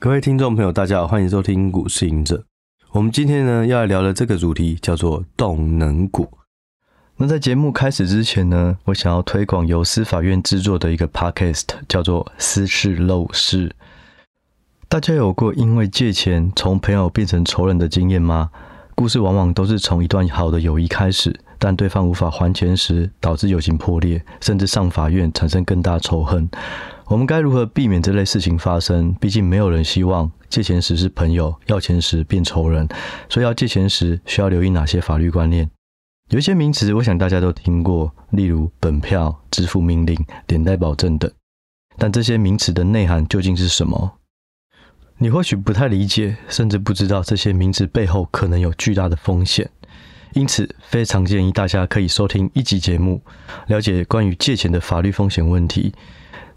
各位听众朋友，大家好，欢迎收听股市赢者。我们今天呢要来聊的这个主题叫做动能股。那在节目开始之前呢，我想要推广由司法院制作的一个 podcast，叫做《私事陋室》。大家有过因为借钱从朋友变成仇人的经验吗？故事往往都是从一段好的友谊开始，但对方无法还钱时，导致友情破裂，甚至上法院产生更大仇恨。我们该如何避免这类事情发生？毕竟没有人希望借钱时是朋友，要钱时变仇人。所以要借钱时需要留意哪些法律观念？有一些名词，我想大家都听过，例如本票、支付命令、连带保证等。但这些名词的内涵究竟是什么？你或许不太理解，甚至不知道这些名词背后可能有巨大的风险。因此，非常建议大家可以收听一集节目，了解关于借钱的法律风险问题。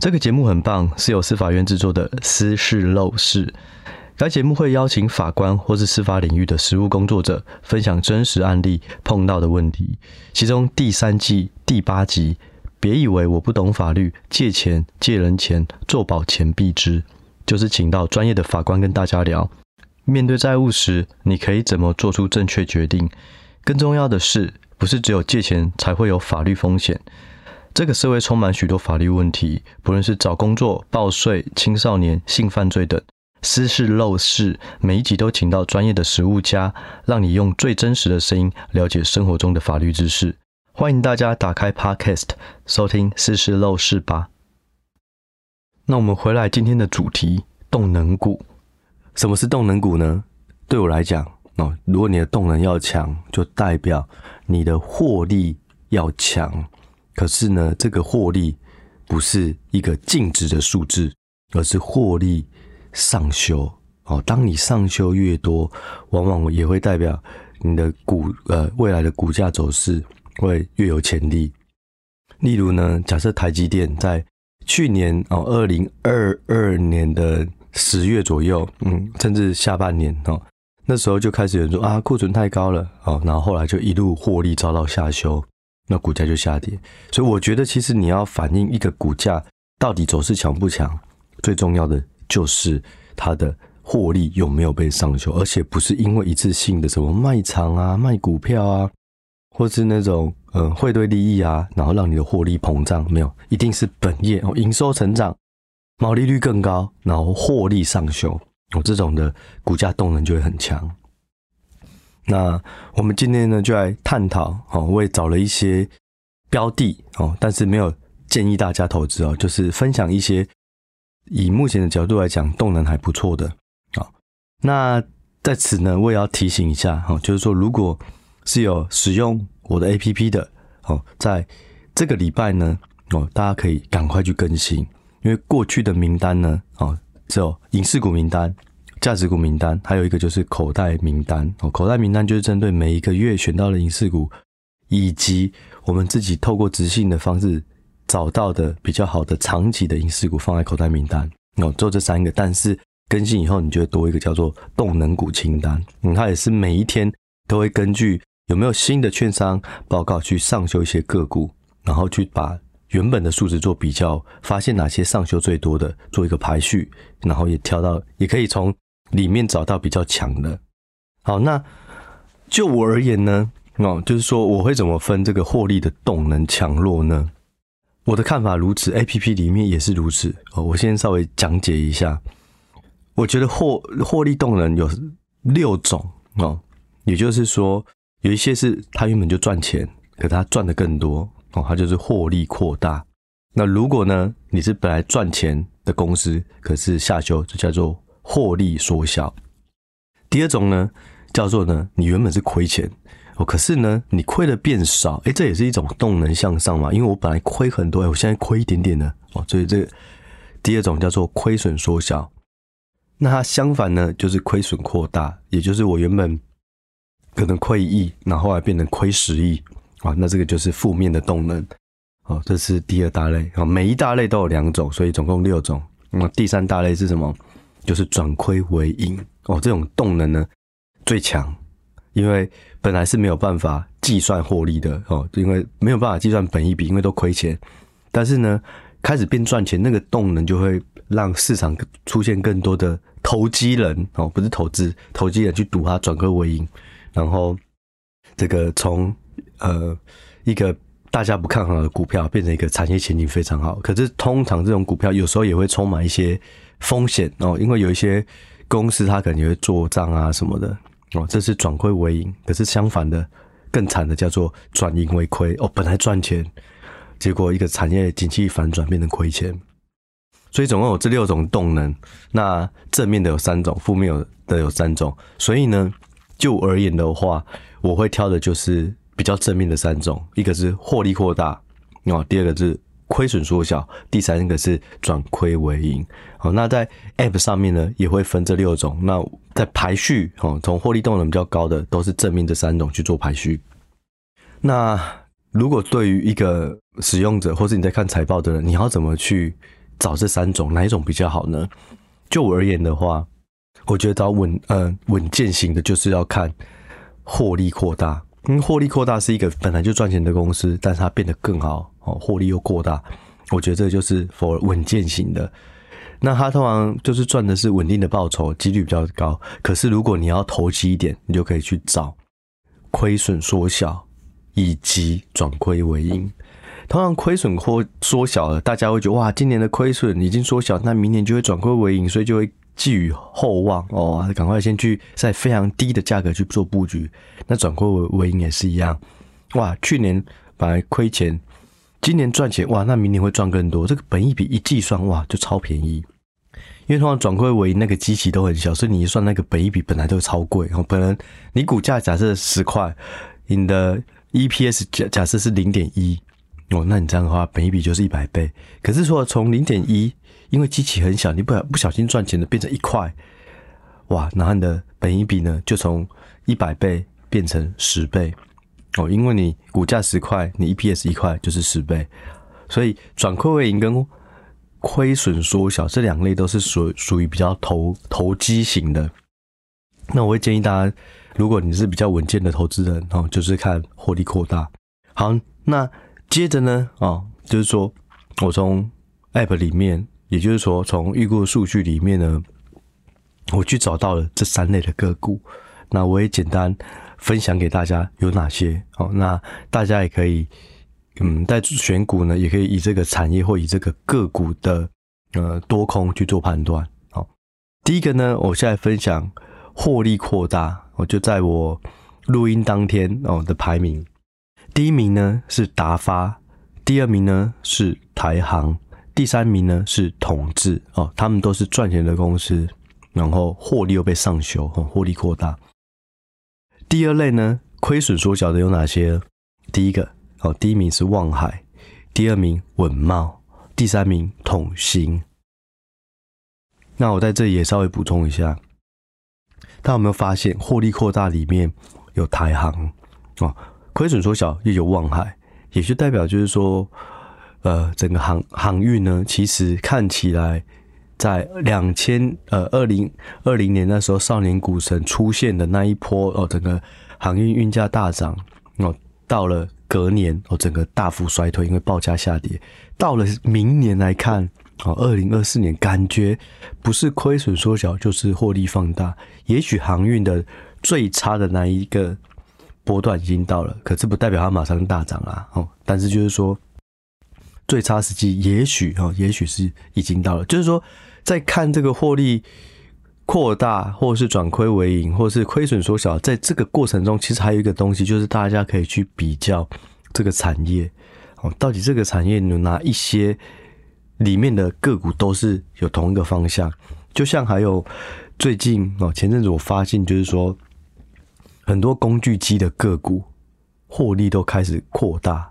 这个节目很棒，是由司法院制作的《私事陋室》。该节目会邀请法官或是司法领域的实务工作者，分享真实案例碰到的问题。其中第三季第八集，别以为我不懂法律，借钱借人钱，做保钱必知，就是请到专业的法官跟大家聊，面对债务时，你可以怎么做出正确决定？更重要的是，不是只有借钱才会有法律风险。这个社会充满许多法律问题，不论是找工作、报税、青少年、性犯罪等，私事陋室，每一集都请到专业的实务家，让你用最真实的声音了解生活中的法律知识。欢迎大家打开 Podcast 收听私事陋室吧。那我们回来今天的主题：动能股。什么是动能股呢？对我来讲，哦，如果你的动能要强，就代表你的获利要强。可是呢，这个获利不是一个净值的数字，而是获利上修哦。当你上修越多，往往也会代表你的股呃未来的股价走势会越有潜力。例如呢，假设台积电在去年哦，二零二二年的十月左右，嗯，甚至下半年哦，那时候就开始有人说啊，库存太高了哦，然后后来就一路获利遭到下修。那股价就下跌，所以我觉得其实你要反映一个股价到底走势强不强，最重要的就是它的获利有没有被上修，而且不是因为一次性的什么卖场啊、卖股票啊，或是那种呃汇兑利益啊，然后让你的获利膨胀，没有，一定是本业哦，营收成长，毛利率更高，然后获利上修，哦，这种的股价动能就会很强。那我们今天呢，就来探讨哦，我也找了一些标的哦，但是没有建议大家投资哦，就是分享一些以目前的角度来讲，动能还不错的啊。那在此呢，我也要提醒一下哈，就是说，如果是有使用我的 APP 的哦，在这个礼拜呢哦，大家可以赶快去更新，因为过去的名单呢哦，只有影视股名单。价值股名单，还有一个就是口袋名单哦。口袋名单就是针对每一个月选到的影视股，以及我们自己透过直信的方式找到的比较好的长期的影视股放在口袋名单哦。做这三个，但是更新以后，你就会多一个叫做动能股清单。嗯，它也是每一天都会根据有没有新的券商报告去上修一些个股，然后去把原本的数值做比较，发现哪些上修最多的，做一个排序，然后也挑到，也可以从。里面找到比较强的，好，那就我而言呢，哦，就是说我会怎么分这个获利的动能强弱呢？我的看法如此，APP 里面也是如此。哦，我先稍微讲解一下。我觉得获获利动能有六种哦，也就是说有一些是他原本就赚钱，可他赚的更多哦，他就是获利扩大。那如果呢，你是本来赚钱的公司，可是下修，就叫做。获利缩小。第二种呢，叫做呢，你原本是亏钱哦，可是呢，你亏的变少，诶，这也是一种动能向上嘛。因为我本来亏很多，诶，我现在亏一点点呢，哦，所以这第二种叫做亏损缩小。那它相反呢，就是亏损扩大，也就是我原本可能亏一亿，然后后来变成亏十亿啊，那这个就是负面的动能。哦，这是第二大类啊，每一大类都有两种，所以总共六种。那第三大类是什么？就是转亏为盈哦，这种动能呢最强，因为本来是没有办法计算获利的哦，因为没有办法计算本益比，因为都亏钱。但是呢，开始变赚钱，那个动能就会让市场出现更多的投机人哦，不是投资，投机人去赌它转亏为盈，然后这个从呃一个大家不看好的股票变成一个产业前景非常好。可是通常这种股票有时候也会充满一些风险哦，因为有一些公司它可能也会做账啊什么的哦，这是转亏为盈。可是相反的，更惨的叫做转盈为亏哦，本来赚钱，结果一个产业景气反转变成亏钱。所以总共有这六种动能，那正面的有三种，负面的有三种。所以呢，就而言的话，我会挑的就是比较正面的三种，一个是获利扩大，哦，第二个是亏损缩小，第三个是转亏为盈。好，那在 App 上面呢，也会分这六种。那在排序，哦，从获利动能比较高的都是正面这三种去做排序。那如果对于一个使用者，或是你在看财报的人，你要怎么去找这三种哪一种比较好呢？就我而言的话，我觉得找稳呃稳健型的，就是要看获利扩大。因为获利扩大是一个本来就赚钱的公司，但是它变得更好哦，获利又扩大。我觉得这就是 for 稳健型的。那它通常就是赚的是稳定的报酬，几率比较高。可是如果你要投机一点，你就可以去找亏损缩小以及转亏为盈。通常亏损或缩小了，大家会觉得哇，今年的亏损已经缩小，那明年就会转亏为盈，所以就会寄予厚望哦，赶快先去在非常低的价格去做布局。那转亏为为盈也是一样，哇，去年本来亏钱，今年赚钱，哇，那明年会赚更多。这个本益比一计算，哇，就超便宜。因为通常转亏为那个基期都很小，所以你一算那个本益比本来就超贵哦。本来你股价假设十块，你的 EPS 假假设是零点一。哦，那你这样的话，本益比就是一百倍。可是说从零点一，因为机器很小，你不不小心赚钱的变成一块，哇，然后你的本一比呢就从一百倍变成十倍。哦，因为你股价十块，你 EPS 一块就是十倍。所以转亏为盈跟亏损缩小这两类都是属属于比较投投机型的。那我会建议大家，如果你是比较稳健的投资人，哦，就是看获利扩大。好，那。接着呢，哦，就是说我从 App 里面，也就是说从预估数据里面呢，我去找到了这三类的个股。那我也简单分享给大家有哪些。哦，那大家也可以，嗯，在选股呢，也可以以这个产业或以这个个股的呃多空去做判断。好，第一个呢，我现在分享获利扩大，我就在我录音当天哦的排名。第一名呢是达发，第二名呢是台航，第三名呢是统治哦，他们都是赚钱的公司，然后获利又被上修，哦，获利扩大。第二类呢，亏损缩小的有哪些？第一个哦，第一名是望海，第二名稳懋，第三名统新。那我在这里也稍微补充一下，大家有没有发现获利扩大里面有台航哦？亏损缩小又有望海，也就代表就是说，呃，整个航航运呢，其实看起来在两千呃二零二零年那时候少年股神出现的那一波哦，整个航运运价大涨哦，到了隔年哦，整个大幅衰退，因为报价下跌。到了明年来看哦，二零二四年感觉不是亏损缩小，就是获利放大。也许航运的最差的那一个。波段已经到了，可是不代表它马上大涨啊！哦，但是就是说，最差时机也许哦，也许是已经到了。就是说，在看这个获利扩大，或是转亏为盈，或是亏损缩小，在这个过程中，其实还有一个东西，就是大家可以去比较这个产业哦，到底这个产业有哪一些里面的个股都是有同一个方向。就像还有最近哦，前阵子我发现就是说。很多工具机的个股获利都开始扩大，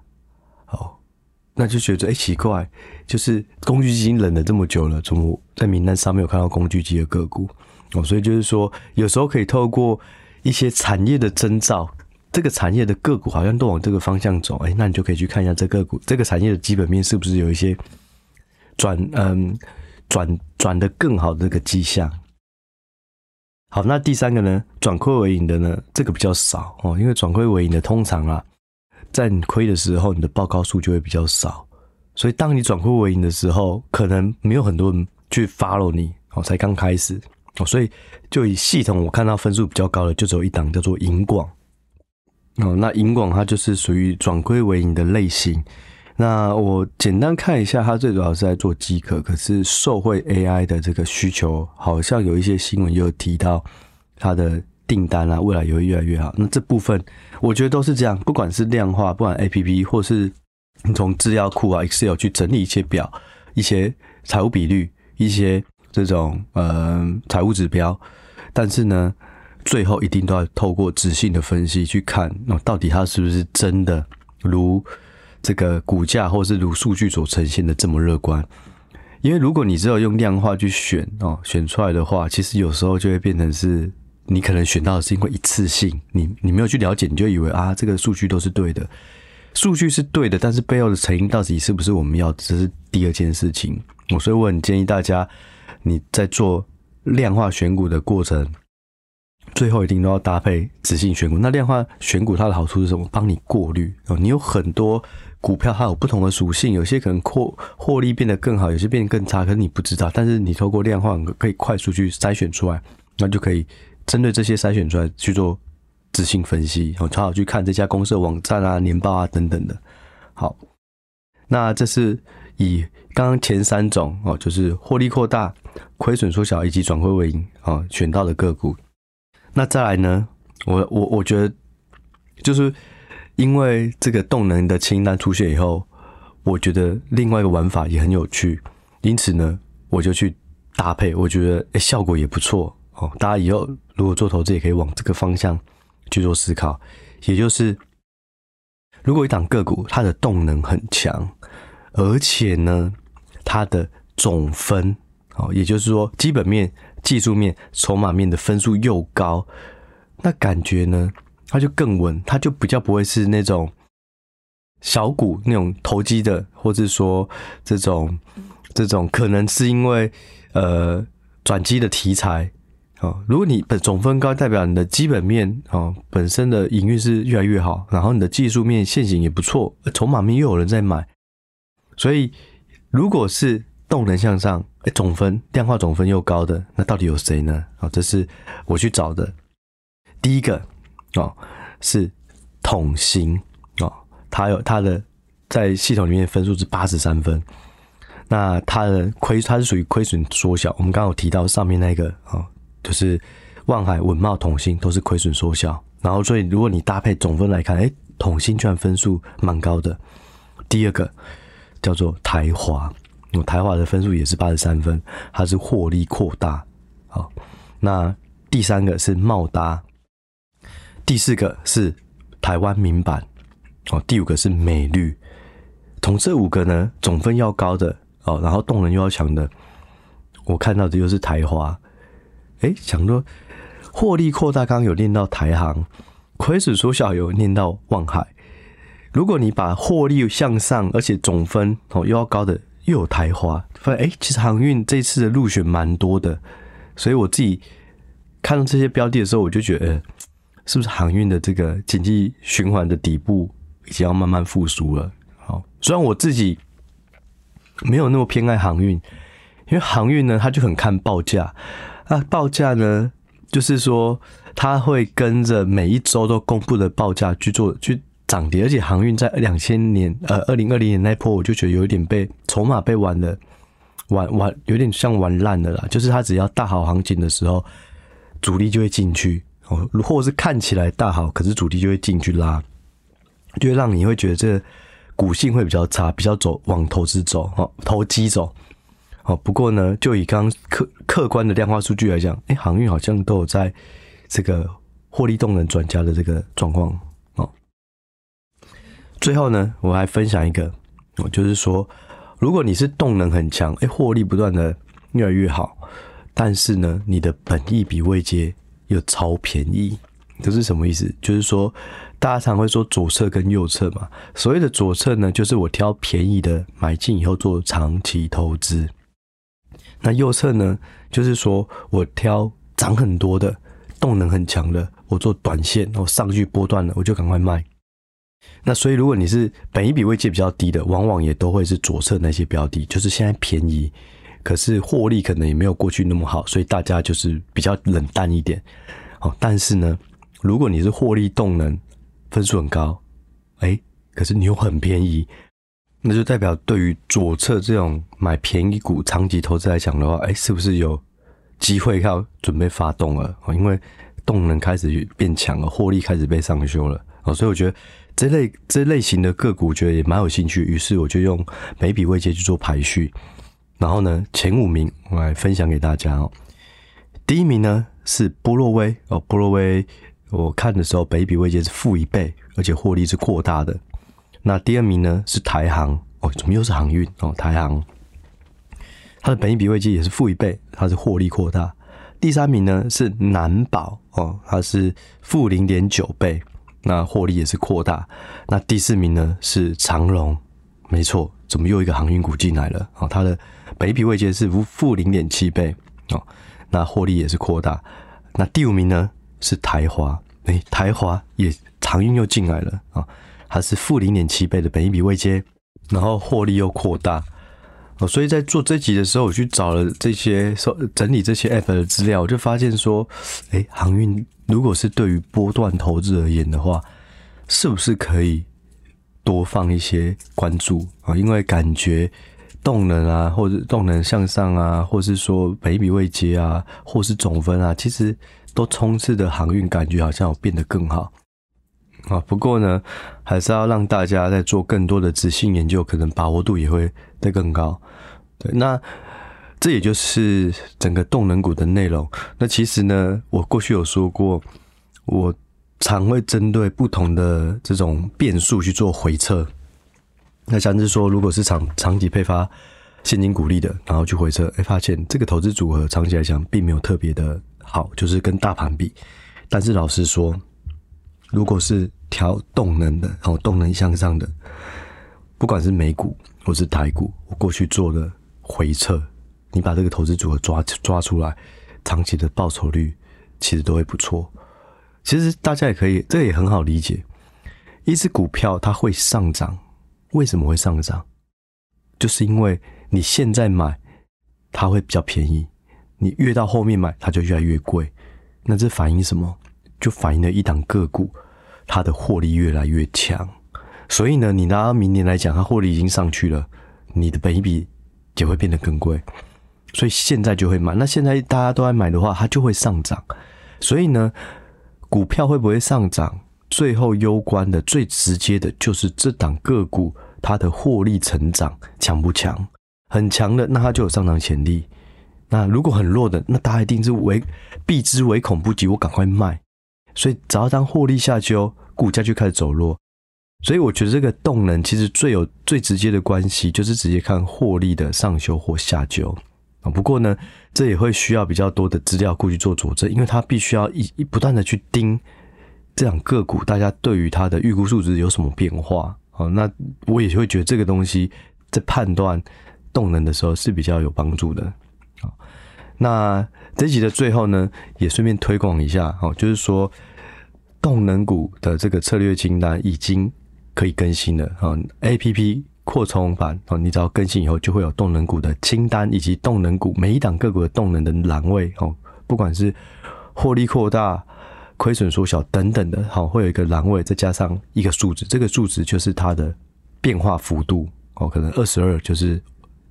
那就觉得哎、奇怪，就是工具机已经冷了这么久了，怎么在名单上没有看到工具机的个股？哦，所以就是说，有时候可以透过一些产业的征兆，这个产业的个股好像都往这个方向走，哎、那你就可以去看一下这个股这个产业的基本面是不是有一些转嗯转转的更好的这个迹象。好，那第三个呢？转亏为盈的呢？这个比较少哦，因为转亏为盈的通常啊，在你亏的时候，你的报告数就会比较少，所以当你转亏为盈的时候，可能没有很多人去 follow 你哦，才刚开始哦，所以就以系统我看到分数比较高的就只有一档叫做银广哦，那银广它就是属于转亏为盈的类型。那我简单看一下，它最主要是在做机壳，可是受惠 AI 的这个需求，好像有一些新闻也有提到它的订单啊，未来也会越来越好。那这部分我觉得都是这样，不管是量化，不管 APP 或是你从资料库啊 Excel 去整理一些表，一些财务比率，一些。这种呃财务指标，但是呢，最后一定都要透过质性的分析去看，那到底它是不是真的如这个股价或是如数据所呈现的这么乐观？因为如果你只有用量化去选哦，选出来的话，其实有时候就会变成是你可能选到的是因为一次性，你你没有去了解，你就以为啊这个数据都是对的，数据是对的，但是背后的成因到底是不是我们要，这是第二件事情。我所以我很建议大家。你在做量化选股的过程，最后一定都要搭配直性选股。那量化选股它的好处是什么？帮你过滤哦。你有很多股票，它有不同的属性，有些可能获获利变得更好，有些变得更差，可是你不知道。但是你透过量化可以快速去筛选出来，那就可以针对这些筛选出来去做质性分析，然后好好去看这家公司的网站啊、年报啊等等的。好，那这是。以刚刚前三种哦，就是获利扩大、亏损缩小以及转亏为盈啊，选到的个股。那再来呢？我我我觉得，就是因为这个动能的清单出现以后，我觉得另外一个玩法也很有趣，因此呢，我就去搭配，我觉得诶效果也不错哦。大家以后如果做投资，也可以往这个方向去做思考，也就是如果一档个股它的动能很强。而且呢，它的总分，哦，也就是说，基本面、技术面、筹码面的分数又高，那感觉呢，它就更稳，它就比较不会是那种小股那种投机的，或者说这种这种可能是因为呃转机的题材，哦，如果你本总分高，代表你的基本面哦本身的营运是越来越好，然后你的技术面现行也不错，筹码面又有人在买。所以，如果是动能向上，哎，总分量化总分又高的，那到底有谁呢？啊，这是我去找的。第一个哦，是统型哦，它有它的在系统里面分数是八十三分。那它的亏，它是属于亏损缩小。我们刚刚有提到上面那个啊，就是万海、稳茂、统兴都是亏损缩小。然后，所以如果你搭配总分来看，哎，统兴居然分数蛮高的。第二个。叫做台华，台华的分数也是八十三分，它是获利扩大。好，那第三个是茂达，第四个是台湾民版，哦，第五个是美绿。从这五个呢，总分要高的哦，然后动能又要强的，我看到的又是台华。哎，想说获利扩大，刚有念到台航，亏损缩小有念到望海。如果你把获利向上，而且总分哦又要高的，又有台华，发现哎，其实航运这次的入选蛮多的，所以我自己看到这些标的的时候，我就觉得，是不是航运的这个经济循环的底部已经要慢慢复苏了？好，虽然我自己没有那么偏爱航运，因为航运呢，它就很看报价，那报价呢，就是说它会跟着每一周都公布的报价去做去。涨跌，而且航运在两千年，呃，二零二零年那波，我就觉得有一点被筹码被玩了，玩玩有点像玩烂了啦。就是它只要大好行情的时候，主力就会进去哦，或者是看起来大好，可是主力就会进去拉，就会让你会觉得这股性会比较差，比较走往投资走，哦，投机走。哦，不过呢，就以刚客客观的量化数据来讲，哎，航运好像都有在这个获利动能转佳的这个状况哦。最后呢，我还分享一个，我就是说，如果你是动能很强，哎，获利不断的越来越好，但是呢，你的本益比未接又超便宜，这是什么意思？就是说，大家常会说左侧跟右侧嘛，所谓的左侧呢，就是我挑便宜的买进以后做长期投资，那右侧呢，就是说我挑涨很多的动能很强的，我做短线，我上去波段了，我就赶快卖。那所以，如果你是本一笔位阶比较低的，往往也都会是左侧那些标的，就是现在便宜，可是获利可能也没有过去那么好，所以大家就是比较冷淡一点。哦，但是呢，如果你是获利动能分数很高，哎，可是你又很便宜，那就代表对于左侧这种买便宜股长期投资来讲的话，哎，是不是有机会要准备发动了？哦，因为动能开始变强了，获利开始被上修了。哦，所以我觉得这类这类型的个股，我觉得也蛮有兴趣。于是我就用每笔位阶去做排序。然后呢，前五名我来分享给大家哦。第一名呢是波洛威哦，波洛威我看的时候，本益比位阶是负一倍，而且获利是扩大的。那第二名呢是台航哦，怎么又是航运哦？台航它的本益比位阶也是负一倍，它是获利扩大。第三名呢是南宝哦，它是负零点九倍，那获利也是扩大。那第四名呢是长荣，没错，怎么又一个航运股进来了？哦，它的。本益比位阶是负负零点七倍哦，那获利也是扩大。那第五名呢是台华，哎、台华也航运又进来了啊，它是负零点七倍的本一笔未接，然后获利又扩大哦。所以在做这集的时候，我去找了这些整理这些 app 的资料，我就发现说，哎、航运如果是对于波段投资而言的话，是不是可以多放一些关注啊？因为感觉。动能啊，或者动能向上啊，或是说本一笔未接啊，或是总分啊，其实都充斥的航运感觉好像有变得更好啊。不过呢，还是要让大家在做更多的质性研究，可能把握度也会再更高。对，那这也就是整个动能股的内容。那其实呢，我过去有说过，我常会针对不同的这种变数去做回测。那像是说，如果是长长期配发现金股利的，然后去回测，哎、发现这个投资组合长期来讲并没有特别的好，就是跟大盘比。但是老实说，如果是调动能的，然后动能向上的，不管是美股或是台股，我过去做的回测，你把这个投资组合抓抓出来，长期的报酬率其实都会不错。其实大家也可以，这也很好理解，一只股票它会上涨。为什么会上涨？就是因为你现在买，它会比较便宜；你越到后面买，它就越来越贵。那这反映什么？就反映了一档个股它的获利越来越强。所以呢，你拿到明年来讲，它获利已经上去了，你的本益比也会变得更贵。所以现在就会买。那现在大家都在买的话，它就会上涨。所以呢，股票会不会上涨？最后攸关的最直接的就是这档个股它的获利成长强不强？很强的，那它就有上涨潜力。那如果很弱的，那大家一定是唯避之唯恐不及，我赶快卖。所以只要当获利下修，股价就开始走弱。所以我觉得这个动能其实最有最直接的关系，就是直接看获利的上修或下修啊。不过呢，这也会需要比较多的资料库去做佐证，因为它必须要一一不断的去盯。这样个股，大家对于它的预估数值有什么变化？哦，那我也会觉得这个东西在判断动能的时候是比较有帮助的。好，那这集的最后呢，也顺便推广一下，哦，就是说动能股的这个策略清单已经可以更新了啊，APP 扩充版啊，你只要更新以后，就会有动能股的清单以及动能股每一档个股的动能的栏位哦，不管是获利扩大。亏损缩小等等的，好，会有一个栏位，再加上一个数值，这个数值就是它的变化幅度哦，可能二十二就是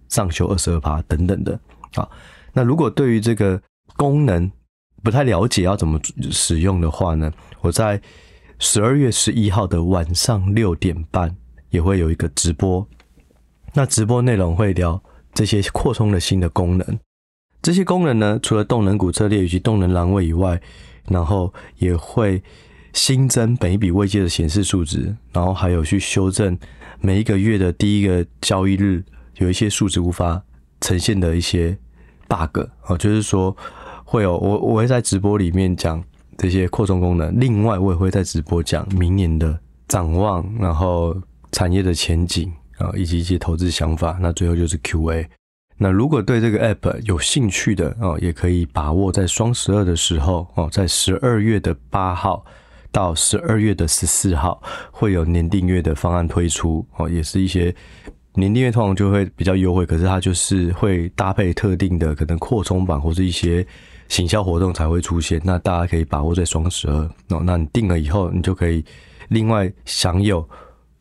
上修二十二趴等等的。好，那如果对于这个功能不太了解要怎么使用的话呢，我在十二月十一号的晚上六点半也会有一个直播，那直播内容会聊这些扩充的新的功能。这些功能呢，除了动能股策略以及动能栏位以外，然后也会新增每一笔位阶的显示数值，然后还有去修正每一个月的第一个交易日有一些数值无法呈现的一些 bug 啊，就是说会有我我会在直播里面讲这些扩充功能，另外我也会在直播讲明年的展望，然后产业的前景啊，以及一些投资想法，那最后就是 QA。那如果对这个 app 有兴趣的哦，也可以把握在双十二的时候哦，在十二月的八号到十二月的十四号会有年订阅的方案推出哦，也是一些年订阅通常就会比较优惠，可是它就是会搭配特定的可能扩充版或是一些行销活动才会出现。那大家可以把握在双十二哦。那你订了以后，你就可以另外享有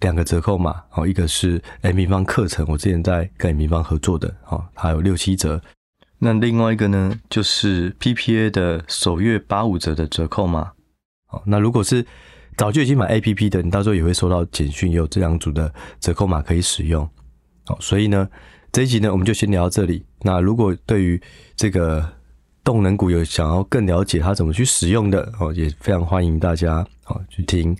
两个折扣码哦，一个是 M 平方课程，我之前在跟 M 平方合作的哦，还有六七折。那另外一个呢，就是 PPA 的首月八五折的折扣码。哦，那如果是早就已经买 APP 的，你到时候也会收到简讯，也有这两组的折扣码可以使用。好，所以呢，这一集呢，我们就先聊到这里。那如果对于这个动能股有想要更了解它怎么去使用的哦，也非常欢迎大家哦去听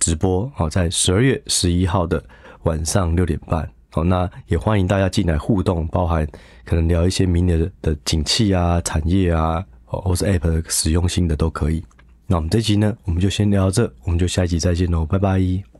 直播哦，在十二月十一号的晚上六点半哦。那也欢迎大家进来互动，包含可能聊一些明年的的景气啊、产业啊，哦，或是 App 的使用性的都可以。那我们这集呢，我们就先聊到这，我们就下一集再见喽，拜拜。